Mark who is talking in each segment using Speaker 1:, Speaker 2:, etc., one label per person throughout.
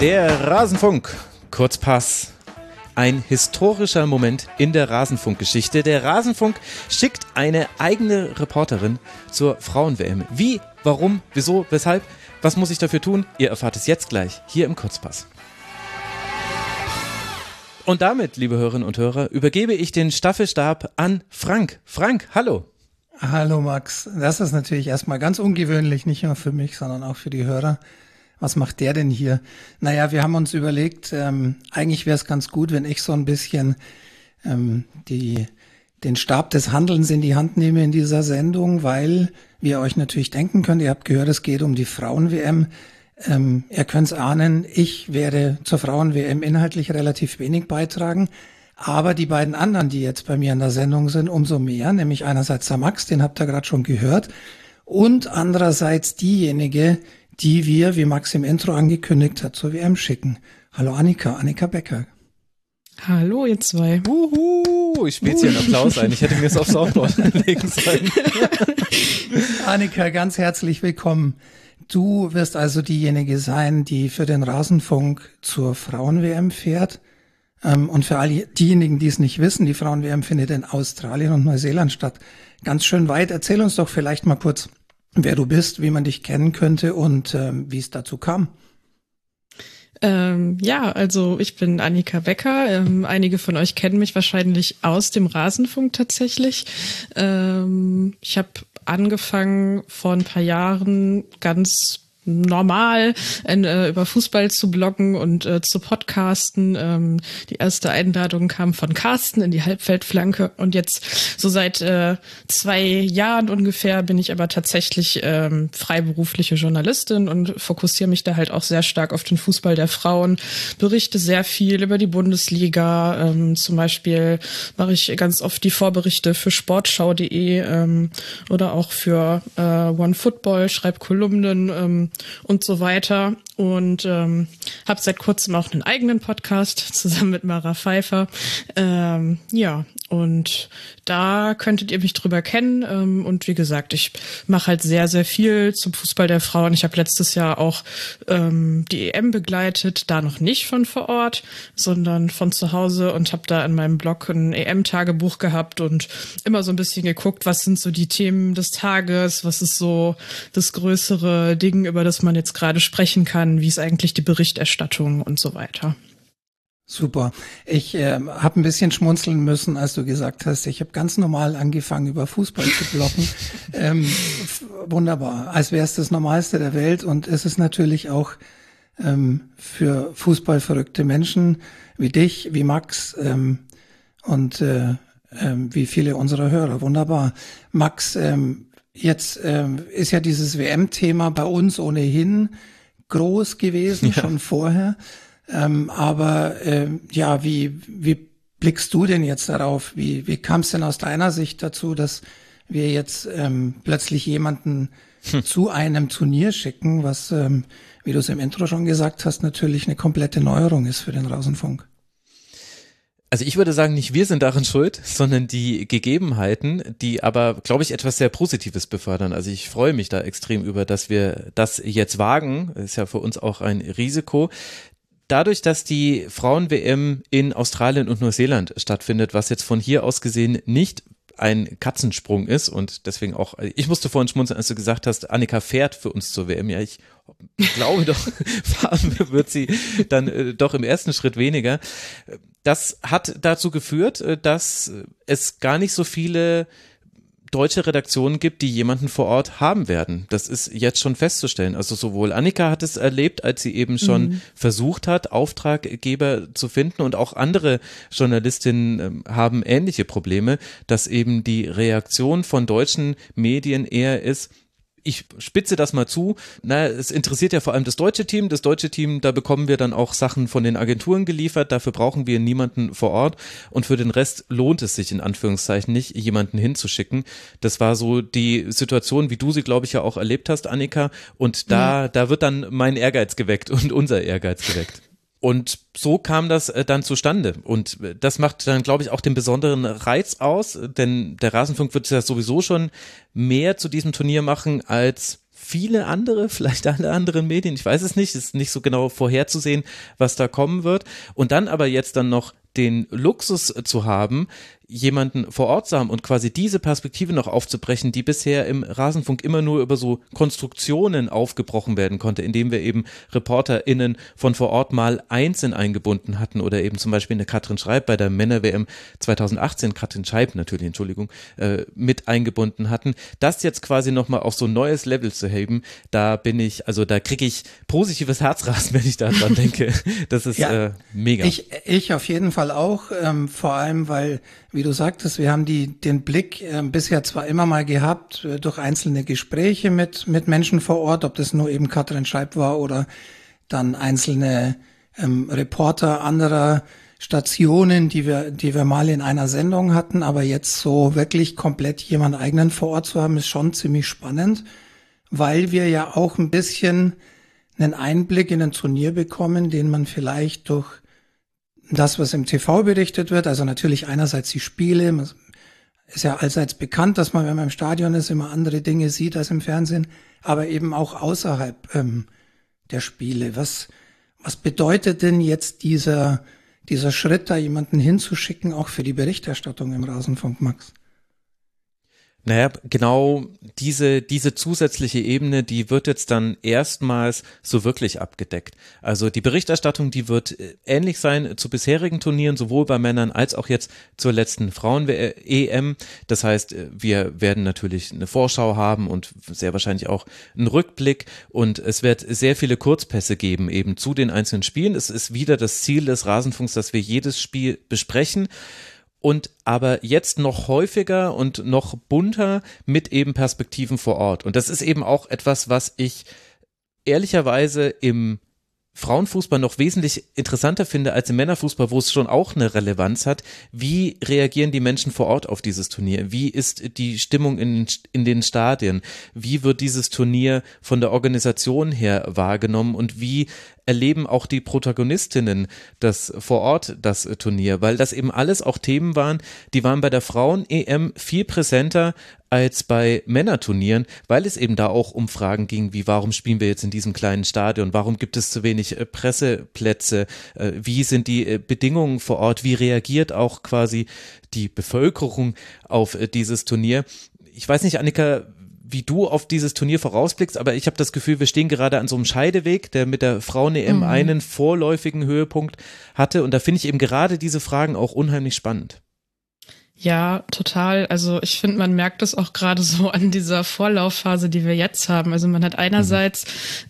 Speaker 1: Der Rasenfunk. Kurzpass. Ein historischer Moment in der Rasenfunkgeschichte. Der Rasenfunk schickt eine eigene Reporterin zur Frauen-WM. Wie, warum, wieso, weshalb? Was muss ich dafür tun? Ihr erfahrt es jetzt gleich hier im Kurzpass. Und damit, liebe Hörerinnen und Hörer, übergebe ich den Staffelstab an Frank. Frank, hallo.
Speaker 2: Hallo Max. Das ist natürlich erstmal ganz ungewöhnlich, nicht nur für mich, sondern auch für die Hörer. Was macht der denn hier? Naja, wir haben uns überlegt, ähm, eigentlich wäre es ganz gut, wenn ich so ein bisschen ähm, die, den Stab des Handelns in die Hand nehme in dieser Sendung, weil, wie ihr euch natürlich denken könnt, ihr habt gehört, es geht um die Frauen-WM. Ähm, ihr könnt es ahnen, ich werde zur Frauen-WM inhaltlich relativ wenig beitragen. Aber die beiden anderen, die jetzt bei mir in der Sendung sind, umso mehr, nämlich einerseits der Max, den habt ihr gerade schon gehört, und andererseits diejenige, die wir, wie Max im Intro angekündigt hat, zur WM schicken. Hallo Annika, Annika Becker.
Speaker 3: Hallo, ihr zwei.
Speaker 1: Uhu, ich spiele jetzt hier einen Applaus ein. Ich hätte mir das aufs Soundboard legen sollen.
Speaker 2: Annika, ganz herzlich willkommen. Du wirst also diejenige sein, die für den Rasenfunk zur Frauen-WM fährt. Ähm, und für all diejenigen, die es nicht wissen, die Frauen-WM findet in Australien und Neuseeland statt. Ganz schön weit. Erzähl uns doch vielleicht mal kurz, wer du bist, wie man dich kennen könnte und ähm, wie es dazu kam.
Speaker 3: Ähm, ja, also ich bin Annika Becker. Ähm, einige von euch kennen mich wahrscheinlich aus dem Rasenfunk tatsächlich. Ähm, ich habe angefangen vor ein paar Jahren ganz normal äh, über Fußball zu bloggen und äh, zu podcasten. Ähm, die erste Einladung kam von Carsten in die Halbfeldflanke und jetzt so seit äh, zwei Jahren ungefähr bin ich aber tatsächlich ähm, freiberufliche Journalistin und fokussiere mich da halt auch sehr stark auf den Fußball der Frauen, berichte sehr viel über die Bundesliga. Ähm, zum Beispiel mache ich ganz oft die Vorberichte für sportschau.de ähm, oder auch für äh, One Football, schreibe Kolumnen ähm, und so weiter. Und ähm, habe seit kurzem auch einen eigenen Podcast zusammen mit Mara Pfeiffer. Ähm, ja, und da könntet ihr mich drüber kennen. Ähm, und wie gesagt, ich mache halt sehr, sehr viel zum Fußball der Frauen. Ich habe letztes Jahr auch ähm, die EM begleitet, da noch nicht von vor Ort, sondern von zu Hause und habe da in meinem Blog ein EM-Tagebuch gehabt und immer so ein bisschen geguckt, was sind so die Themen des Tages, was ist so das größere Ding, über das man jetzt gerade sprechen kann kann, wie ist eigentlich die Berichterstattung und so weiter.
Speaker 2: Super. Ich äh, habe ein bisschen schmunzeln müssen, als du gesagt hast, ich habe ganz normal angefangen, über Fußball zu blocken. ähm, wunderbar, als wäre es das Normalste der Welt. Und es ist natürlich auch ähm, für Fußballverrückte Menschen wie dich, wie Max ähm, und äh, äh, wie viele unserer Hörer. Wunderbar. Max, ähm, jetzt ähm, ist ja dieses WM-Thema bei uns ohnehin groß gewesen, ja. schon vorher. Ähm, aber äh, ja, wie, wie blickst du denn jetzt darauf? Wie, wie kam es denn aus deiner Sicht dazu, dass wir jetzt ähm, plötzlich jemanden hm. zu einem Turnier schicken, was, ähm, wie du es im Intro schon gesagt hast, natürlich eine komplette Neuerung ist für den Rasenfunk?
Speaker 1: Also ich würde sagen, nicht wir sind darin schuld, sondern die Gegebenheiten, die aber, glaube ich, etwas sehr Positives befördern. Also ich freue mich da extrem über, dass wir das jetzt wagen. Ist ja für uns auch ein Risiko. Dadurch, dass die Frauen-WM in Australien und Neuseeland stattfindet, was jetzt von hier aus gesehen nicht ein Katzensprung ist und deswegen auch, ich musste vorhin schmunzeln, als du gesagt hast, Annika fährt für uns zur WM. Ja, ich glaube doch, fahren wird sie dann äh, doch im ersten Schritt weniger. Das hat dazu geführt, äh, dass es gar nicht so viele deutsche Redaktionen gibt, die jemanden vor Ort haben werden. Das ist jetzt schon festzustellen. Also sowohl Annika hat es erlebt, als sie eben schon mhm. versucht hat, Auftraggeber zu finden und auch andere Journalistinnen ähm, haben ähnliche Probleme, dass eben die Reaktion von deutschen Medien eher ist, ich spitze das mal zu. Na, es interessiert ja vor allem das deutsche Team. Das deutsche Team, da bekommen wir dann auch Sachen von den Agenturen geliefert. Dafür brauchen wir niemanden vor Ort. Und für den Rest lohnt es sich in Anführungszeichen nicht, jemanden hinzuschicken. Das war so die Situation, wie du sie, glaube ich, ja auch erlebt hast, Annika. Und da, mhm. da wird dann mein Ehrgeiz geweckt und unser Ehrgeiz geweckt. Und so kam das äh, dann zustande. Und äh, das macht dann, glaube ich, auch den besonderen Reiz aus, denn der Rasenfunk wird ja sowieso schon mehr zu diesem Turnier machen als viele andere, vielleicht alle anderen Medien, ich weiß es nicht, ist nicht so genau vorherzusehen, was da kommen wird. Und dann aber jetzt dann noch den Luxus zu haben, jemanden vor Ort zu haben und quasi diese Perspektive noch aufzubrechen, die bisher im Rasenfunk immer nur über so Konstruktionen aufgebrochen werden konnte, indem wir eben ReporterInnen von vor Ort mal einzeln eingebunden hatten oder eben zum Beispiel eine Katrin Schreib bei der Männer-WM 2018, Katrin Scheib natürlich, Entschuldigung, äh, mit eingebunden hatten. Das jetzt quasi nochmal auf so ein neues Level zu heben, da bin ich, also da kriege ich positives Herzrasen, wenn ich daran denke. Das ist ja, äh, mega.
Speaker 2: Ich, ich auf jeden Fall auch, ähm, vor allem, weil wie du sagtest, wir haben die, den Blick äh, bisher zwar immer mal gehabt äh, durch einzelne Gespräche mit, mit Menschen vor Ort, ob das nur eben Katrin Scheib war oder dann einzelne ähm, Reporter anderer Stationen, die wir, die wir mal in einer Sendung hatten, aber jetzt so wirklich komplett jemand eigenen vor Ort zu haben, ist schon ziemlich spannend, weil wir ja auch ein bisschen einen Einblick in ein Turnier bekommen, den man vielleicht durch das, was im TV berichtet wird, also natürlich einerseits die Spiele, ist ja allseits bekannt, dass man, wenn man im Stadion ist, immer andere Dinge sieht als im Fernsehen, aber eben auch außerhalb ähm, der Spiele. Was, was bedeutet denn jetzt dieser, dieser Schritt, da jemanden hinzuschicken, auch für die Berichterstattung im Rasenfunk, Max?
Speaker 1: Naja, genau diese, diese zusätzliche Ebene, die wird jetzt dann erstmals so wirklich abgedeckt. Also die Berichterstattung, die wird äh, ähnlich sein zu bisherigen Turnieren, sowohl bei Männern als auch jetzt zur letzten Frauen-EM. Das heißt, äh, wir werden natürlich eine Vorschau haben und sehr wahrscheinlich auch einen Rückblick und es wird sehr viele Kurzpässe geben eben zu den einzelnen Spielen. Es ist wieder das Ziel des Rasenfunks, dass wir jedes Spiel besprechen und aber jetzt noch häufiger und noch bunter mit eben Perspektiven vor Ort. Und das ist eben auch etwas, was ich ehrlicherweise im Frauenfußball noch wesentlich interessanter finde als im Männerfußball, wo es schon auch eine Relevanz hat. Wie reagieren die Menschen vor Ort auf dieses Turnier? Wie ist die Stimmung in, in den Stadien? Wie wird dieses Turnier von der Organisation her wahrgenommen und wie erleben auch die Protagonistinnen das vor Ort das Turnier, weil das eben alles auch Themen waren, die waren bei der Frauen-EM viel präsenter als bei Männerturnieren, weil es eben da auch um Fragen ging, wie warum spielen wir jetzt in diesem kleinen Stadion, warum gibt es zu wenig äh, Presseplätze, äh, wie sind die äh, Bedingungen vor Ort, wie reagiert auch quasi die Bevölkerung auf dieses Turnier. Ich weiß nicht, Annika, wie du auf dieses Turnier vorausblickst, aber ich habe das Gefühl, wir stehen gerade an so einem Scheideweg, der mit der Frauen-EM mhm. einen vorläufigen Höhepunkt hatte. Und da finde ich eben gerade diese Fragen auch unheimlich spannend.
Speaker 3: Ja, total. Also ich finde, man merkt es auch gerade so an dieser Vorlaufphase, die wir jetzt haben. Also man hat einerseits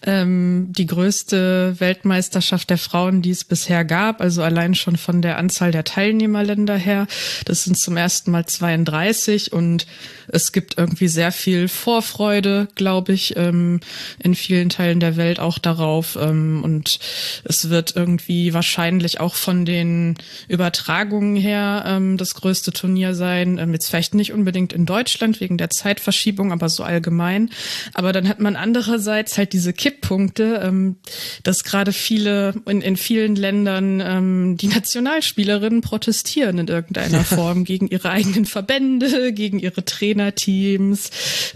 Speaker 3: ähm, die größte Weltmeisterschaft der Frauen, die es bisher gab, also allein schon von der Anzahl der Teilnehmerländer her. Das sind zum ersten Mal 32 und es gibt irgendwie sehr viel Vorfreude, glaube ich, ähm, in vielen Teilen der Welt auch darauf. Ähm, und es wird irgendwie wahrscheinlich auch von den Übertragungen her ähm, das größte Turnier Turnier sein. Ähm, jetzt vielleicht nicht unbedingt in Deutschland wegen der Zeitverschiebung, aber so allgemein. Aber dann hat man andererseits halt diese Kipppunkte, ähm, dass gerade viele in, in vielen Ländern ähm, die Nationalspielerinnen protestieren in irgendeiner Form gegen ihre eigenen Verbände, gegen ihre Trainerteams,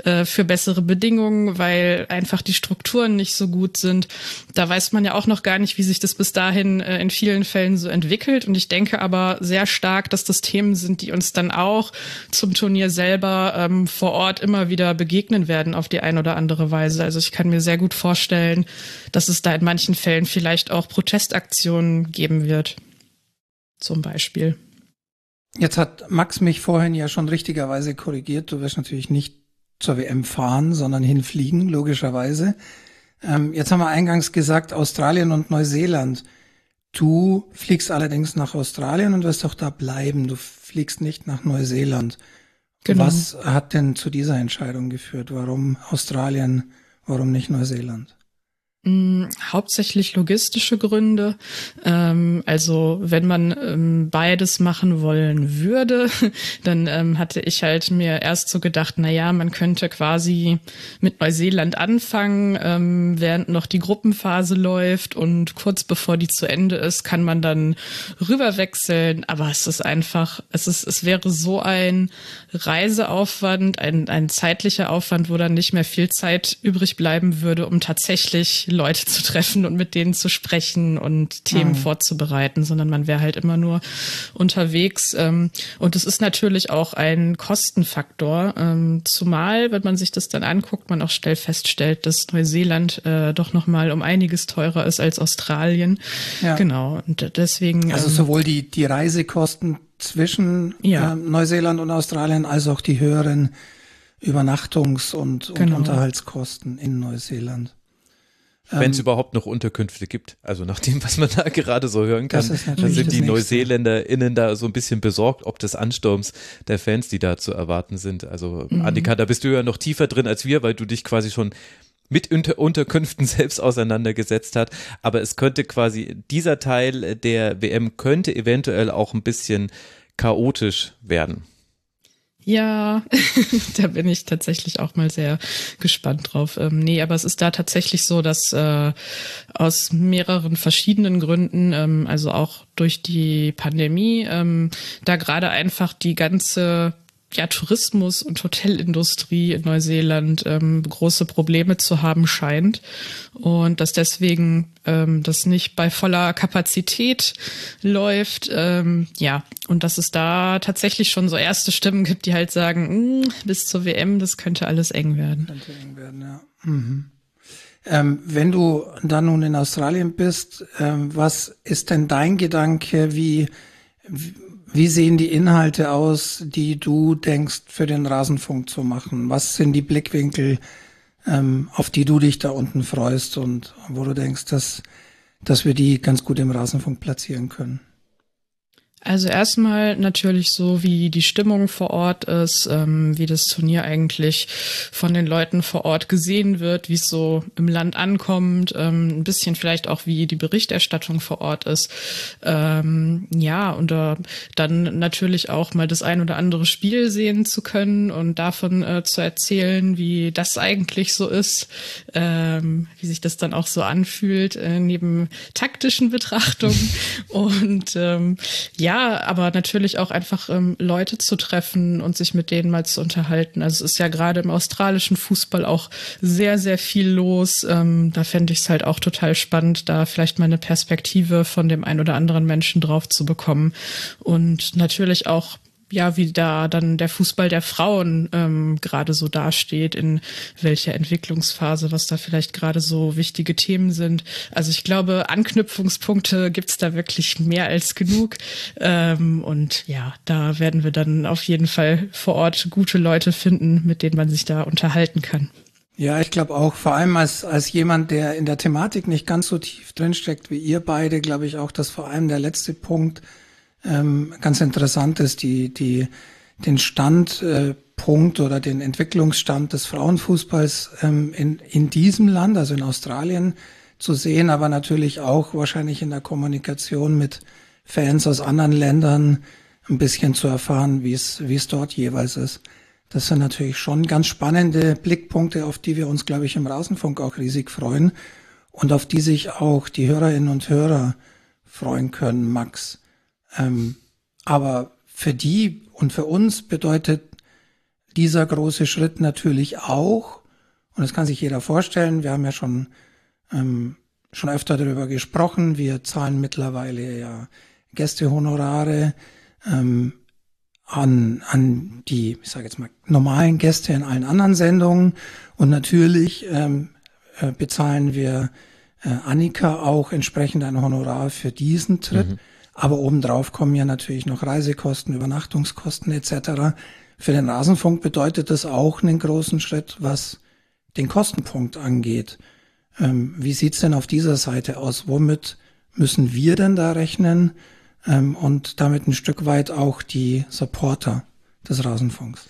Speaker 3: äh, für bessere Bedingungen, weil einfach die Strukturen nicht so gut sind. Da weiß man ja auch noch gar nicht, wie sich das bis dahin äh, in vielen Fällen so entwickelt. Und ich denke aber sehr stark, dass das Themen sind, die uns dann auch zum Turnier selber ähm, vor Ort immer wieder begegnen werden auf die eine oder andere Weise. Also ich kann mir sehr gut vorstellen, dass es da in manchen Fällen vielleicht auch Protestaktionen geben wird. Zum Beispiel.
Speaker 2: Jetzt hat Max mich vorhin ja schon richtigerweise korrigiert. Du wirst natürlich nicht zur WM fahren, sondern hinfliegen, logischerweise. Ähm, jetzt haben wir eingangs gesagt, Australien und Neuseeland. Du fliegst allerdings nach Australien und wirst auch da bleiben. Du fliegst nicht nach Neuseeland. Genau. Was hat denn zu dieser Entscheidung geführt? Warum Australien? Warum nicht Neuseeland?
Speaker 3: Mm, hauptsächlich logistische Gründe. Ähm, also wenn man ähm, beides machen wollen würde, dann ähm, hatte ich halt mir erst so gedacht, na ja, man könnte quasi mit Neuseeland anfangen, ähm, während noch die Gruppenphase läuft und kurz bevor die zu Ende ist, kann man dann rüberwechseln. Aber es ist einfach, es ist, es wäre so ein Reiseaufwand, ein, ein zeitlicher Aufwand, wo dann nicht mehr viel Zeit übrig bleiben würde, um tatsächlich Leute zu treffen und mit denen zu sprechen und Themen mhm. vorzubereiten, sondern man wäre halt immer nur unterwegs. Ähm, und es ist natürlich auch ein Kostenfaktor, ähm, zumal, wenn man sich das dann anguckt, man auch schnell feststellt, dass Neuseeland äh, doch nochmal um einiges teurer ist als Australien. Ja. Genau. Und deswegen.
Speaker 2: Also ähm, sowohl die, die Reisekosten zwischen ja. äh, Neuseeland und Australien als auch die höheren Übernachtungs- und, und genau. Unterhaltskosten in Neuseeland.
Speaker 1: Wenn es ähm, überhaupt noch Unterkünfte gibt. Also nach dem, was man da gerade so hören kann, dann sind die NeuseeländerInnen da so ein bisschen besorgt, ob des Ansturms der Fans, die da zu erwarten sind. Also mhm. Annika, da bist du ja noch tiefer drin als wir, weil du dich quasi schon mit Unter Unterkünften selbst auseinandergesetzt hat. Aber es könnte quasi, dieser Teil der WM könnte eventuell auch ein bisschen chaotisch werden.
Speaker 3: Ja, da bin ich tatsächlich auch mal sehr gespannt drauf. Ähm, nee, aber es ist da tatsächlich so, dass äh, aus mehreren verschiedenen Gründen, ähm, also auch durch die Pandemie, ähm, da gerade einfach die ganze ja, Tourismus und Hotelindustrie in Neuseeland ähm, große Probleme zu haben scheint und dass deswegen ähm, das nicht bei voller Kapazität läuft. Ähm, ja, und dass es da tatsächlich schon so erste Stimmen gibt, die halt sagen, mh, hm, bis zur WM, das könnte alles eng werden. Könnte eng werden,
Speaker 2: ja. Mhm. Ähm, wenn du dann nun in Australien bist, ähm, was ist denn dein Gedanke, wie, wie wie sehen die Inhalte aus, die du denkst, für den Rasenfunk zu machen? Was sind die Blickwinkel, ähm, auf die du dich da unten freust und wo du denkst, dass, dass wir die ganz gut im Rasenfunk platzieren können?
Speaker 3: Also erstmal natürlich so, wie die Stimmung vor Ort ist, ähm, wie das Turnier eigentlich von den Leuten vor Ort gesehen wird, wie es so im Land ankommt, ähm, ein bisschen vielleicht auch, wie die Berichterstattung vor Ort ist. Ähm, ja, und äh, dann natürlich auch mal das ein oder andere Spiel sehen zu können und davon äh, zu erzählen, wie das eigentlich so ist, ähm, wie sich das dann auch so anfühlt, äh, neben taktischen Betrachtungen. und ähm, ja, ja, aber natürlich auch einfach ähm, Leute zu treffen und sich mit denen mal zu unterhalten. Also es ist ja gerade im australischen Fußball auch sehr, sehr viel los. Ähm, da fände ich es halt auch total spannend, da vielleicht mal eine Perspektive von dem ein oder anderen Menschen drauf zu bekommen. Und natürlich auch ja, wie da dann der Fußball der Frauen ähm, gerade so dasteht, in welcher Entwicklungsphase, was da vielleicht gerade so wichtige Themen sind. Also ich glaube, Anknüpfungspunkte gibt's da wirklich mehr als genug. Ähm, und ja, da werden wir dann auf jeden Fall vor Ort gute Leute finden, mit denen man sich da unterhalten kann.
Speaker 2: Ja, ich glaube auch, vor allem als, als jemand, der in der Thematik nicht ganz so tief drinsteckt wie ihr beide, glaube ich auch, dass vor allem der letzte Punkt ähm, ganz interessant ist, die, die, den Standpunkt äh, oder den Entwicklungsstand des Frauenfußballs ähm, in, in diesem Land, also in Australien, zu sehen, aber natürlich auch wahrscheinlich in der Kommunikation mit Fans aus anderen Ländern ein bisschen zu erfahren, wie es, wie es dort jeweils ist. Das sind natürlich schon ganz spannende Blickpunkte, auf die wir uns, glaube ich, im Rasenfunk auch riesig freuen und auf die sich auch die Hörerinnen und Hörer freuen können, Max. Ähm, aber für die und für uns bedeutet dieser große Schritt natürlich auch, und das kann sich jeder vorstellen, wir haben ja schon, ähm, schon öfter darüber gesprochen, wir zahlen mittlerweile ja Gästehonorare ähm, an, an die, ich sage jetzt mal, normalen Gäste in allen anderen Sendungen. Und natürlich ähm, äh, bezahlen wir äh, Annika auch entsprechend ein Honorar für diesen Tritt. Mhm. Aber obendrauf kommen ja natürlich noch Reisekosten, Übernachtungskosten etc. Für den Rasenfunk bedeutet das auch einen großen Schritt, was den Kostenpunkt angeht. Ähm, wie sieht's denn auf dieser Seite aus? Womit müssen wir denn da rechnen? Ähm, und damit ein Stück weit auch die Supporter des Rasenfunks.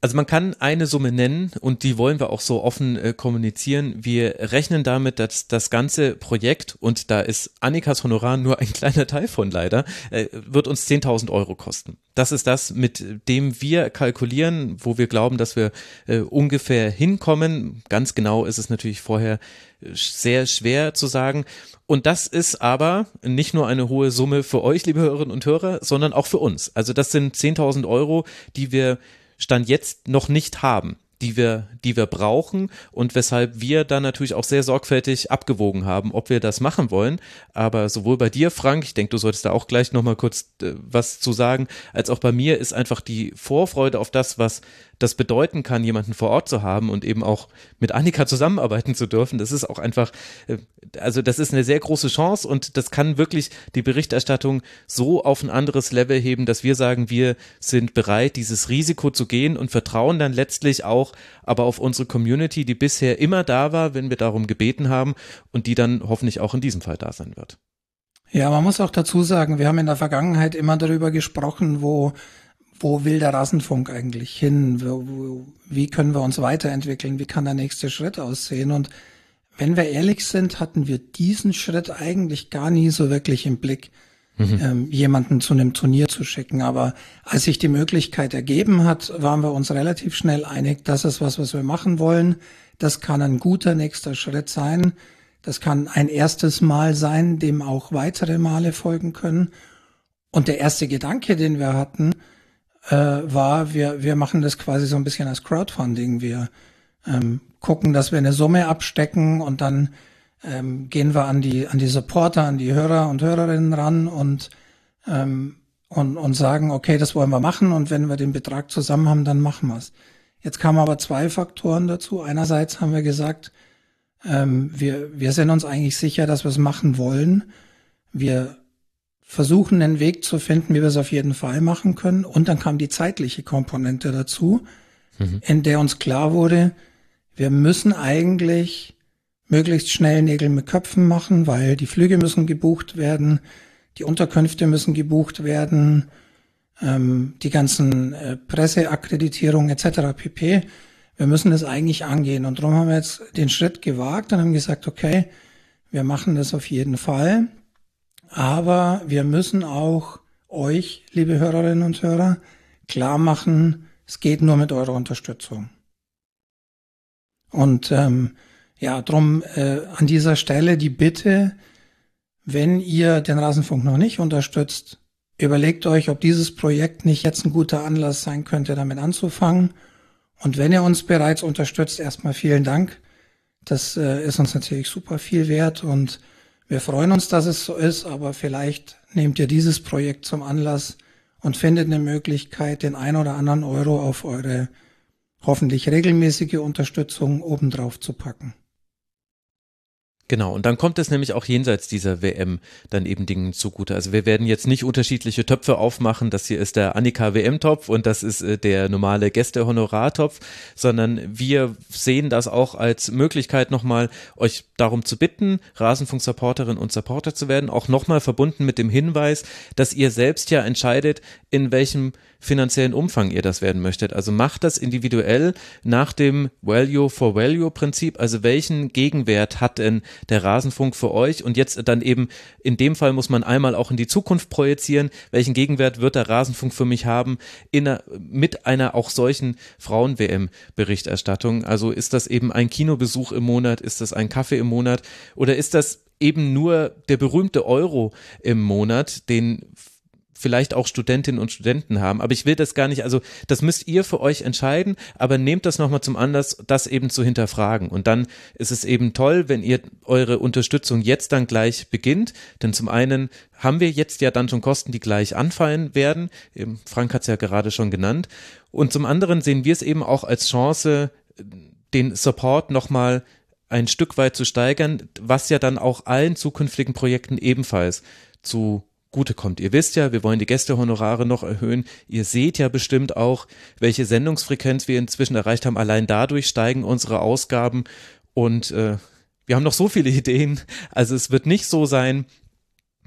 Speaker 1: Also man kann eine Summe nennen und die wollen wir auch so offen äh, kommunizieren. Wir rechnen damit, dass das ganze Projekt, und da ist Annikas Honorar nur ein kleiner Teil von leider, äh, wird uns 10.000 Euro kosten. Das ist das, mit dem wir kalkulieren, wo wir glauben, dass wir äh, ungefähr hinkommen. Ganz genau ist es natürlich vorher äh, sehr schwer zu sagen. Und das ist aber nicht nur eine hohe Summe für euch, liebe Hörerinnen und Hörer, sondern auch für uns. Also das sind 10.000 Euro, die wir Stand jetzt noch nicht haben die wir, die wir brauchen und weshalb wir dann natürlich auch sehr sorgfältig abgewogen haben, ob wir das machen wollen. Aber sowohl bei dir, Frank, ich denke, du solltest da auch gleich nochmal kurz äh, was zu sagen, als auch bei mir ist einfach die Vorfreude auf das, was das bedeuten kann, jemanden vor Ort zu haben und eben auch mit Annika zusammenarbeiten zu dürfen. Das ist auch einfach, äh, also das ist eine sehr große Chance und das kann wirklich die Berichterstattung so auf ein anderes Level heben, dass wir sagen, wir sind bereit, dieses Risiko zu gehen und vertrauen dann letztlich auch aber auf unsere Community, die bisher immer da war, wenn wir darum gebeten haben und die dann hoffentlich auch in diesem Fall da sein wird.
Speaker 2: Ja, man muss auch dazu sagen, wir haben in der Vergangenheit immer darüber gesprochen, wo wo will der Rasenfunk eigentlich hin? Wie können wir uns weiterentwickeln? Wie kann der nächste Schritt aussehen? Und wenn wir ehrlich sind, hatten wir diesen Schritt eigentlich gar nie so wirklich im Blick, mhm. ähm, jemanden zu einem Turnier zu schicken. Aber als sich die Möglichkeit ergeben hat, waren wir uns relativ schnell einig, das ist was, was wir machen wollen. Das kann ein guter nächster Schritt sein. Das kann ein erstes Mal sein, dem auch weitere Male folgen können. Und der erste Gedanke, den wir hatten, äh, war, wir, wir machen das quasi so ein bisschen als Crowdfunding. Wir ähm, gucken, dass wir eine Summe abstecken und dann ähm, gehen wir an die, an die Supporter, an die Hörer und Hörerinnen ran und, ähm, und, und sagen, okay, das wollen wir machen und wenn wir den Betrag zusammen haben, dann machen wir es. Jetzt kamen aber zwei Faktoren dazu. Einerseits haben wir gesagt, ähm, wir, wir sind uns eigentlich sicher, dass wir es machen wollen. Wir versuchen, einen Weg zu finden, wie wir es auf jeden Fall machen können. Und dann kam die zeitliche Komponente dazu, mhm. in der uns klar wurde, wir müssen eigentlich möglichst schnell Nägel mit Köpfen machen, weil die Flüge müssen gebucht werden, die Unterkünfte müssen gebucht werden, ähm, die ganzen äh, Presseakkreditierungen etc. pp. Wir müssen das eigentlich angehen. Und darum haben wir jetzt den Schritt gewagt und haben gesagt, okay, wir machen das auf jeden Fall. Aber wir müssen auch euch, liebe Hörerinnen und Hörer, klar machen, es geht nur mit eurer Unterstützung. Und ähm, ja, drum äh, an dieser Stelle die Bitte, wenn ihr den Rasenfunk noch nicht unterstützt, überlegt euch, ob dieses Projekt nicht jetzt ein guter Anlass sein könnte, damit anzufangen. Und wenn ihr uns bereits unterstützt, erstmal vielen Dank. Das äh, ist uns natürlich super viel wert und wir freuen uns, dass es so ist, aber vielleicht nehmt ihr dieses Projekt zum Anlass und findet eine Möglichkeit, den ein oder anderen Euro auf eure hoffentlich regelmäßige Unterstützung obendrauf zu packen.
Speaker 1: Genau, und dann kommt es nämlich auch jenseits dieser WM dann eben Dingen zugute. Also wir werden jetzt nicht unterschiedliche Töpfe aufmachen, das hier ist der Annika WM-Topf und das ist äh, der normale Gäste-Honorar-Topf, sondern wir sehen das auch als Möglichkeit nochmal, euch darum zu bitten, Rasenfunk-Supporterin und Supporter zu werden, auch nochmal verbunden mit dem Hinweis, dass ihr selbst ja entscheidet, in welchem finanziellen Umfang ihr das werden möchtet. Also macht das individuell nach dem Value for Value Prinzip. Also welchen Gegenwert hat denn der Rasenfunk für euch? Und jetzt dann eben in dem Fall muss man einmal auch in die Zukunft projizieren. Welchen Gegenwert wird der Rasenfunk für mich haben in einer, mit einer auch solchen Frauen-WM Berichterstattung? Also ist das eben ein Kinobesuch im Monat? Ist das ein Kaffee im Monat? Oder ist das eben nur der berühmte Euro im Monat, den vielleicht auch Studentinnen und Studenten haben. Aber ich will das gar nicht, also das müsst ihr für euch entscheiden, aber nehmt das nochmal zum Anlass, das eben zu hinterfragen. Und dann ist es eben toll, wenn ihr eure Unterstützung jetzt dann gleich beginnt. Denn zum einen haben wir jetzt ja dann schon Kosten, die gleich anfallen werden. Frank hat es ja gerade schon genannt. Und zum anderen sehen wir es eben auch als Chance, den Support nochmal ein Stück weit zu steigern, was ja dann auch allen zukünftigen Projekten ebenfalls zu Gute kommt. Ihr wisst ja, wir wollen die Gästehonorare noch erhöhen. Ihr seht ja bestimmt auch, welche Sendungsfrequenz wir inzwischen erreicht haben. Allein dadurch steigen unsere Ausgaben und äh, wir haben noch so viele Ideen. Also es wird nicht so sein,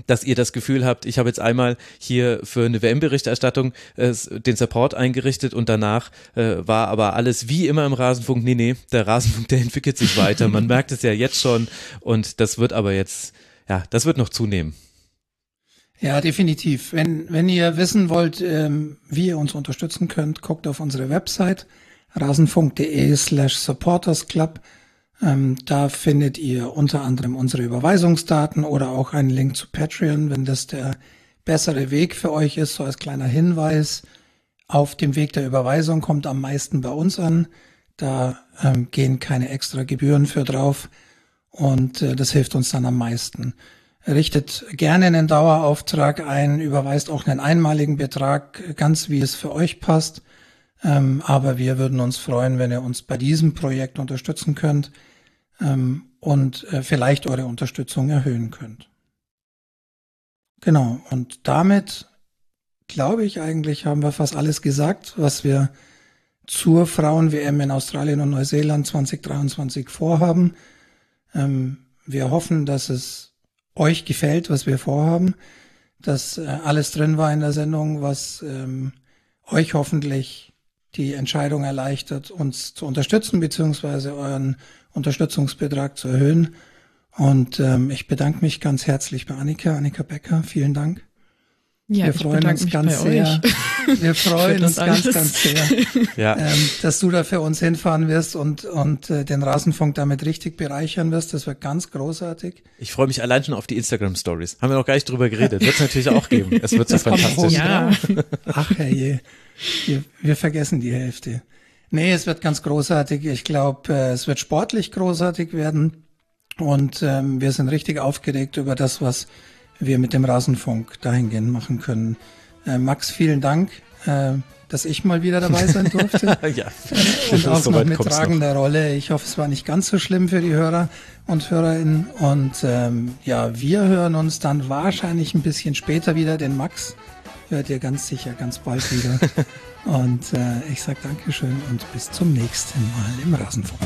Speaker 1: dass ihr das Gefühl habt, ich habe jetzt einmal hier für eine WM-Berichterstattung äh, den Support eingerichtet und danach äh, war aber alles wie immer im Rasenfunk. Nee, nee, der Rasenfunk, der entwickelt sich weiter. Man merkt es ja jetzt schon und das wird aber jetzt, ja, das wird noch zunehmen.
Speaker 2: Ja, definitiv. Wenn, wenn ihr wissen wollt, ähm, wie ihr uns unterstützen könnt, guckt auf unsere Website rasenfunk.de slash supportersclub. Ähm, da findet ihr unter anderem unsere Überweisungsdaten oder auch einen Link zu Patreon, wenn das der bessere Weg für euch ist, so als kleiner Hinweis. Auf dem Weg der Überweisung kommt am meisten bei uns an. Da ähm, gehen keine extra Gebühren für drauf und äh, das hilft uns dann am meisten. Richtet gerne einen Dauerauftrag ein, überweist auch einen einmaligen Betrag, ganz wie es für euch passt. Ähm, aber wir würden uns freuen, wenn ihr uns bei diesem Projekt unterstützen könnt ähm, und äh, vielleicht eure Unterstützung erhöhen könnt. Genau, und damit glaube ich eigentlich, haben wir fast alles gesagt, was wir zur Frauen-WM in Australien und Neuseeland 2023 vorhaben. Ähm, wir hoffen, dass es euch gefällt, was wir vorhaben, dass äh, alles drin war in der Sendung, was ähm, euch hoffentlich die Entscheidung erleichtert, uns zu unterstützen, beziehungsweise euren Unterstützungsbetrag zu erhöhen. Und ähm, ich bedanke mich ganz herzlich bei Annika, Annika Becker. Vielen Dank.
Speaker 3: Ja, wir freuen uns ganz sehr.
Speaker 2: Wir freuen uns ganz, ganz sehr, ja. ähm, dass du da für uns hinfahren wirst und, und äh, den Rasenfunk damit richtig bereichern wirst. Das wird ganz großartig.
Speaker 1: Ich freue mich allein schon auf die Instagram Stories. Haben wir noch gar nicht drüber geredet. Wird es natürlich auch geben. Es wird so fantastisch.
Speaker 2: Ja. Ach herrje, wir, wir vergessen die Hälfte. Nee, es wird ganz großartig. Ich glaube, äh, es wird sportlich großartig werden. Und ähm, wir sind richtig aufgeregt über das, was wir mit dem Rasenfunk dahingehend machen können. Äh, Max, vielen Dank, äh, dass ich mal wieder dabei sein durfte. ja, äh, und auch so noch mit tragender. Rolle. Ich hoffe, es war nicht ganz so schlimm für die Hörer und Hörerinnen. Und ähm, ja, wir hören uns dann wahrscheinlich ein bisschen später wieder. Den Max hört ihr ganz sicher ganz bald wieder. Und äh, ich sage Dankeschön und bis zum nächsten Mal im Rasenfunk.